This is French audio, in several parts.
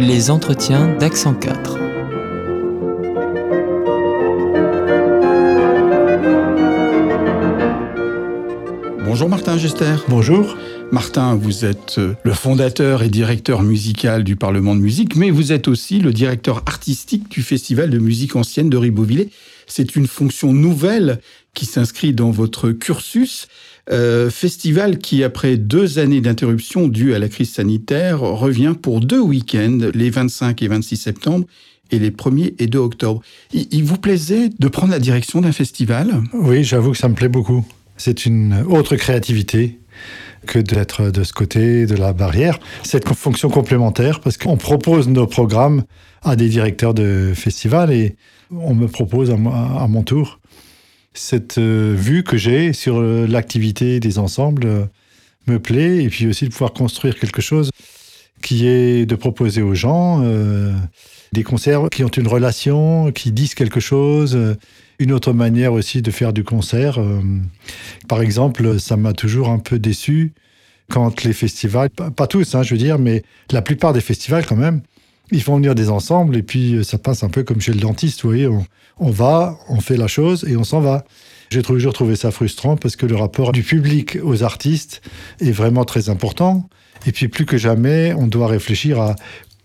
Les entretiens d'Accent 4. Bonjour Martin Gester. Bonjour. Martin, vous êtes euh, le fondateur et directeur musical du Parlement de musique, mais vous êtes aussi le directeur artistique du Festival de musique ancienne de Ribeauvillé. C'est une fonction nouvelle qui s'inscrit dans votre cursus. Euh, festival qui, après deux années d'interruption due à la crise sanitaire, revient pour deux week-ends, les 25 et 26 septembre et les 1er et 2 octobre. Il, vous plaisait de prendre la direction d'un festival? Oui, j'avoue que ça me plaît beaucoup. C'est une autre créativité que d'être de ce côté de la barrière. Cette fonction complémentaire, parce qu'on propose nos programmes à des directeurs de festivals et on me propose à, mon tour cette euh, vue que j'ai sur euh, l'activité des ensembles euh, me plaît et puis aussi de pouvoir construire quelque chose qui est de proposer aux gens des concerts qui ont une relation, qui disent quelque chose, une autre manière aussi de faire du concert. Par exemple, ça m'a toujours un peu déçu quand les festivals, pas tous, hein, je veux dire, mais la plupart des festivals quand même, ils font venir des ensembles et puis euh, ça passe un peu comme chez le dentiste, vous voyez, on, va, on fait la chose et on s'en va. J'ai toujours trouvé ça frustrant parce que le rapport du public aux artistes est vraiment très important. Et puis plus que jamais, on doit réfléchir à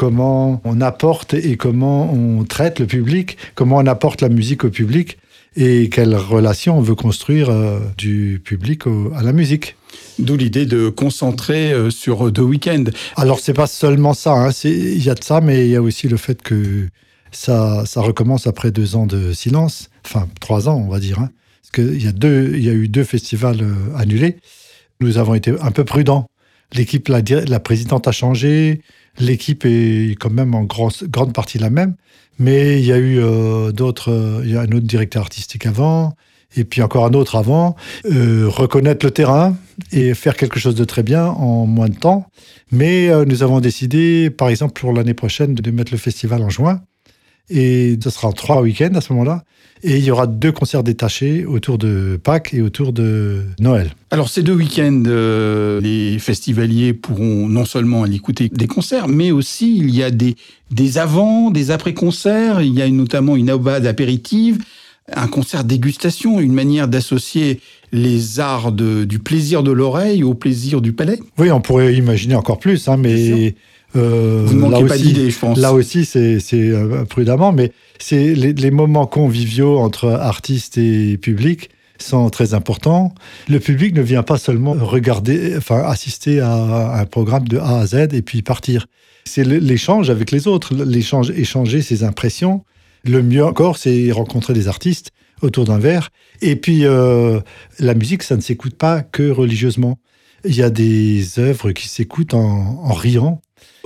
comment on apporte et comment on traite le public, comment on apporte la musique au public et quelle relation on veut construire euh, du public à la musique. D'où l'idée de concentrer euh, sur deux week-ends. Alors c'est pas seulement ça, hein. il y a de ça, mais il y a aussi le fait que ça, ça recommence après deux ans de silence, enfin trois ans on va dire, hein. parce qu'il y a deux, il y a eu deux festivals euh, annulés. Nous avons été un peu prudents. L'équipe, la, la présidente a changé, l'équipe est quand même en grande partie la même. Mais il y a eu euh, d'autres, euh, il y a un autre directeur artistique avant, et puis encore un autre avant. Euh, reconnaître le terrain et faire quelque chose de très bien en moins de temps. Mais nous avons décidé, par exemple, pour l'année prochaine, de mettre le festival en juin. Et ce sera en trois week-ends à ce moment-là. Et il y aura deux concerts détachés autour de Pâques et autour de Noël. Alors ces deux week-ends, euh, les festivaliers pourront non seulement aller écouter des concerts, mais aussi il y a des, des avant, des après-concerts. Il y a notamment une aubade apéritive, un concert dégustation, une manière d'associer les arts du plaisir de l'oreille au plaisir du palais. Oui, on pourrait imaginer encore plus, hein, mais euh, Vous ne manquez pas d'idées, je pense. Là aussi, c'est euh, prudemment, mais c'est les, moments conviviaux entre artistes et public sont très importants. Le public ne vient pas seulement regarder, enfin assister à un programme de A à Z et puis partir. C'est l'échange avec les autres, l'échange, échanger ses impressions. Le mieux encore, c'est rencontrer des artistes autour d'un verre. Et puis, euh, la musique, ça ne s'écoute pas que religieusement. Il y a des œuvres qui s'écoutent en, en riant,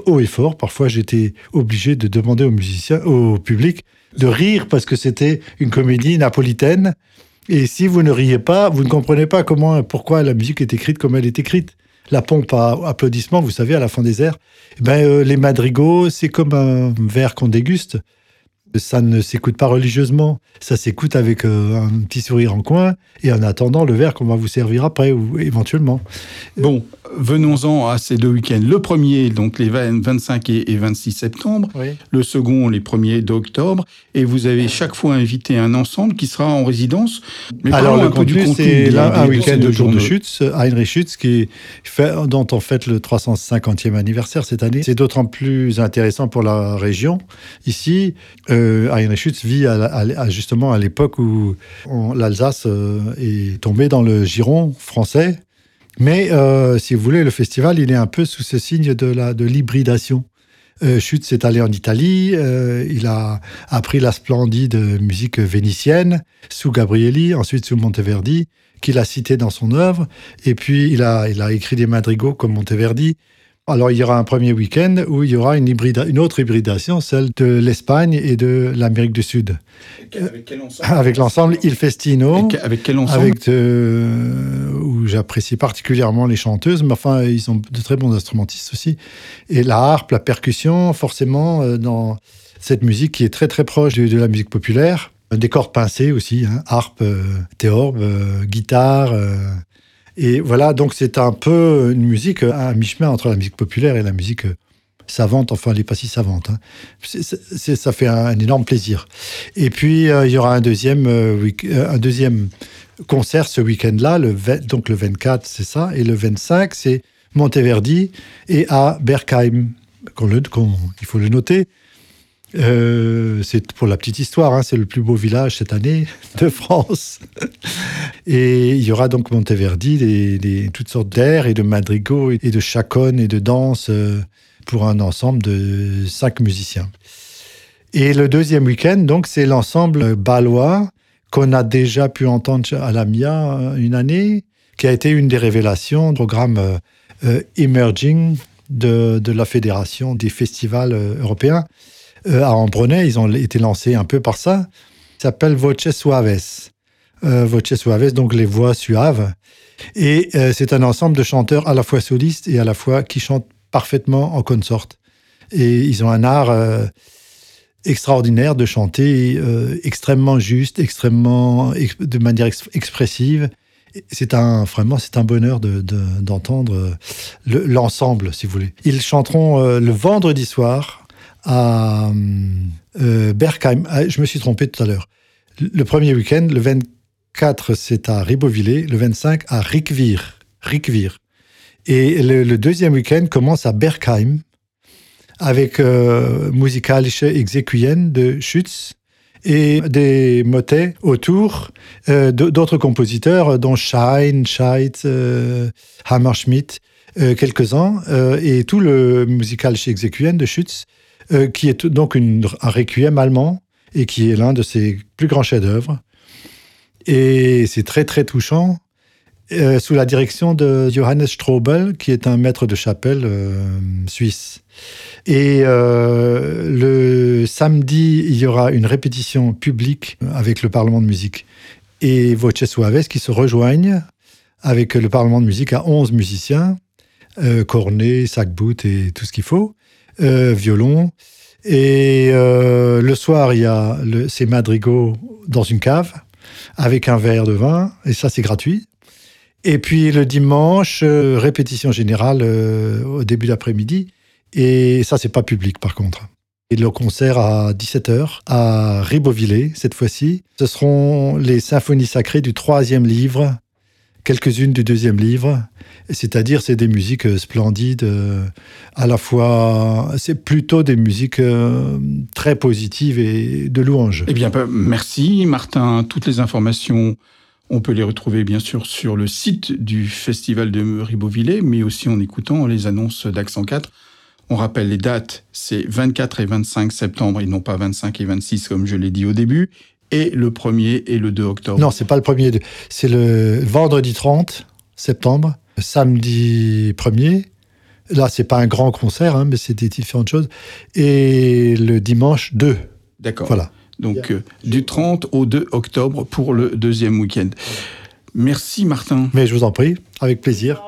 haut et fort. Parfois, j'étais obligé de demander au public, de rire parce que c'était une comédie napolitaine. Et si vous ne riez pas, vous ne comprenez pas comment, pourquoi la musique est écrite comme elle est écrite. La pompe à applaudissements, vous savez, à la fin des airs. Eh ben, euh, les madrigaux, c'est comme un verre qu'on déguste ça ne s'écoute pas religieusement, ça s'écoute avec euh, un petit sourire en coin et en attendant le verre qu'on va vous servir après ou éventuellement. Bon, venons-en à ces deux week-ends. Le premier, donc les 25 et 26 septembre. Le second, les 1er d'octobre. Et vous avez chaque fois invité un ensemble qui sera en résidence. Mais Alors, le un peu du c'est là, un week-end de jour de Schütz, Heinrich Schütz, qui fait, dont on fête le 350e anniversaire cette année. C'est d'autant plus intéressant pour la région. Ici, euh, Heinrich Schütz vit à, justement à l'époque où l'Alsace euh, est tombée dans le giron français mais euh, si vous voulez, le festival, il est un peu sous ce signe de de l'hybridation. Euh, Schütz est allé en Italie, euh, il a appris la splendide musique vénitienne sous Gabrielli, ensuite sous Monteverdi, qu'il a cité dans son œuvre, et puis il a écrit des madrigaux comme Monteverdi, alors, il y aura un premier week-end où il y aura une, une autre hybridation, celle de l'Espagne et de l'Amérique du Sud. Avec quel ensemble Avec l'ensemble Il Festino. Avec, quel ensemble Avec Où j'apprécie particulièrement les chanteuses, mais enfin, ils sont de très bons instrumentistes aussi. Et la harpe, la percussion, forcément, euh, dans cette musique qui est très très proche de, la musique populaire. Des cordes pincées aussi, hein, harpe, euh, théorbe, euh, guitare. Et voilà, donc c'est un peu une musique à mi-chemin entre la musique populaire et la musique savante, enfin elle n'est pas si savante. Hein. ça fait un, énorme plaisir. Et puis il y aura un deuxième, un deuxième concert ce week-end-là, donc le 24 c'est ça, et le 25 c'est Monteverdi et à Berkheim, il faut le noter. Euh, c'est pour la petite histoire, hein, c'est le plus beau village cette année de France. Et il y aura donc Monteverdi, toutes sortes d'airs et de madrigaux et de chaconnes et de danses euh, pour un ensemble de cinq musiciens. Et le deuxième week-end, donc, c'est l'ensemble balois qu'on a déjà pu entendre à la MIA euh, une année, qui a été une des révélations du programme Emerging de, la Fédération des festivals européens. Euh, à Ambronay. Ils ont été lancés un peu par ça. Ça s'appelle Voce Suaves. Euh, Voce Suaves, donc les voix suaves. Et euh, c'est un ensemble de chanteurs à la fois solistes et à la fois qui chantent parfaitement en consorte. Et ils ont un art extraordinaire de chanter, extrêmement juste, extrêmement de manière expressive. C'est un vraiment c'est un bonheur d'entendre l'ensemble, si vous voulez. Ils chanteront le vendredi soir à euh, Berkheim. Ah, je me suis trompé tout à l'heure. Le premier week-end, le 24, c'est à Ribeauvillé, le 25 à Rikvir. Rikvir. Et le, deuxième week-end commence à Berkheim avec euh, Musikalische Exequien de Schütz et des motets autour euh, d'autres compositeurs, dont Schein, Scheidt, euh, Hammerschmidt, euh, quelques-uns, et tout le Musikalische Exequien de Schütz euh, qui est donc un requiem allemand et qui est l'un de ses plus grands chefs-d'œuvre. Et c'est très très touchant, euh, sous la direction de Johannes Strobel, qui est un maître de chapelle euh, suisse. Et le samedi, il y aura une répétition publique avec le Parlement de musique et Voce Suaves qui se rejoignent avec le Parlement de musique à 11 musiciens, cornet, sac-bout et tout ce qu'il faut. Euh, violon. Et euh, le soir, il y a ces madrigaux dans une cave avec un verre de vin, et ça, c'est gratuit. Et puis le dimanche, euh, répétition générale au début d'après-midi. Et ça, c'est pas public par contre. Et le concert à 17h à Ribeauvillé, cette fois-ci. Ce seront les symphonies sacrées du troisième livre, quelques-unes du deuxième livre, c'est-à-dire, c'est des musiques euh, splendides, euh, à la fois, c'est plutôt des musiques euh, très positives et de louanges. Eh bien, bah, merci Martin. Toutes les informations, on peut les retrouver bien sûr sur le site du Festival de Ribeauvillé, mais aussi en écoutant les annonces d'Accent 4. On rappelle les dates, c'est 24 et 25 septembre, et non pas 25 et 26 comme je l'ai dit au début, et le 1er et le 2 octobre. Non, c'est pas le 1er, c'est le vendredi 30 septembre samedi 1er. Là, c'est pas un grand concert, hein, mais c'est des différentes choses. Et le dimanche 2. D'accord. Voilà. Donc, euh, du 30 au 2 octobre pour le deuxième week-end. Merci, Martin. Mais je vous en prie, avec plaisir.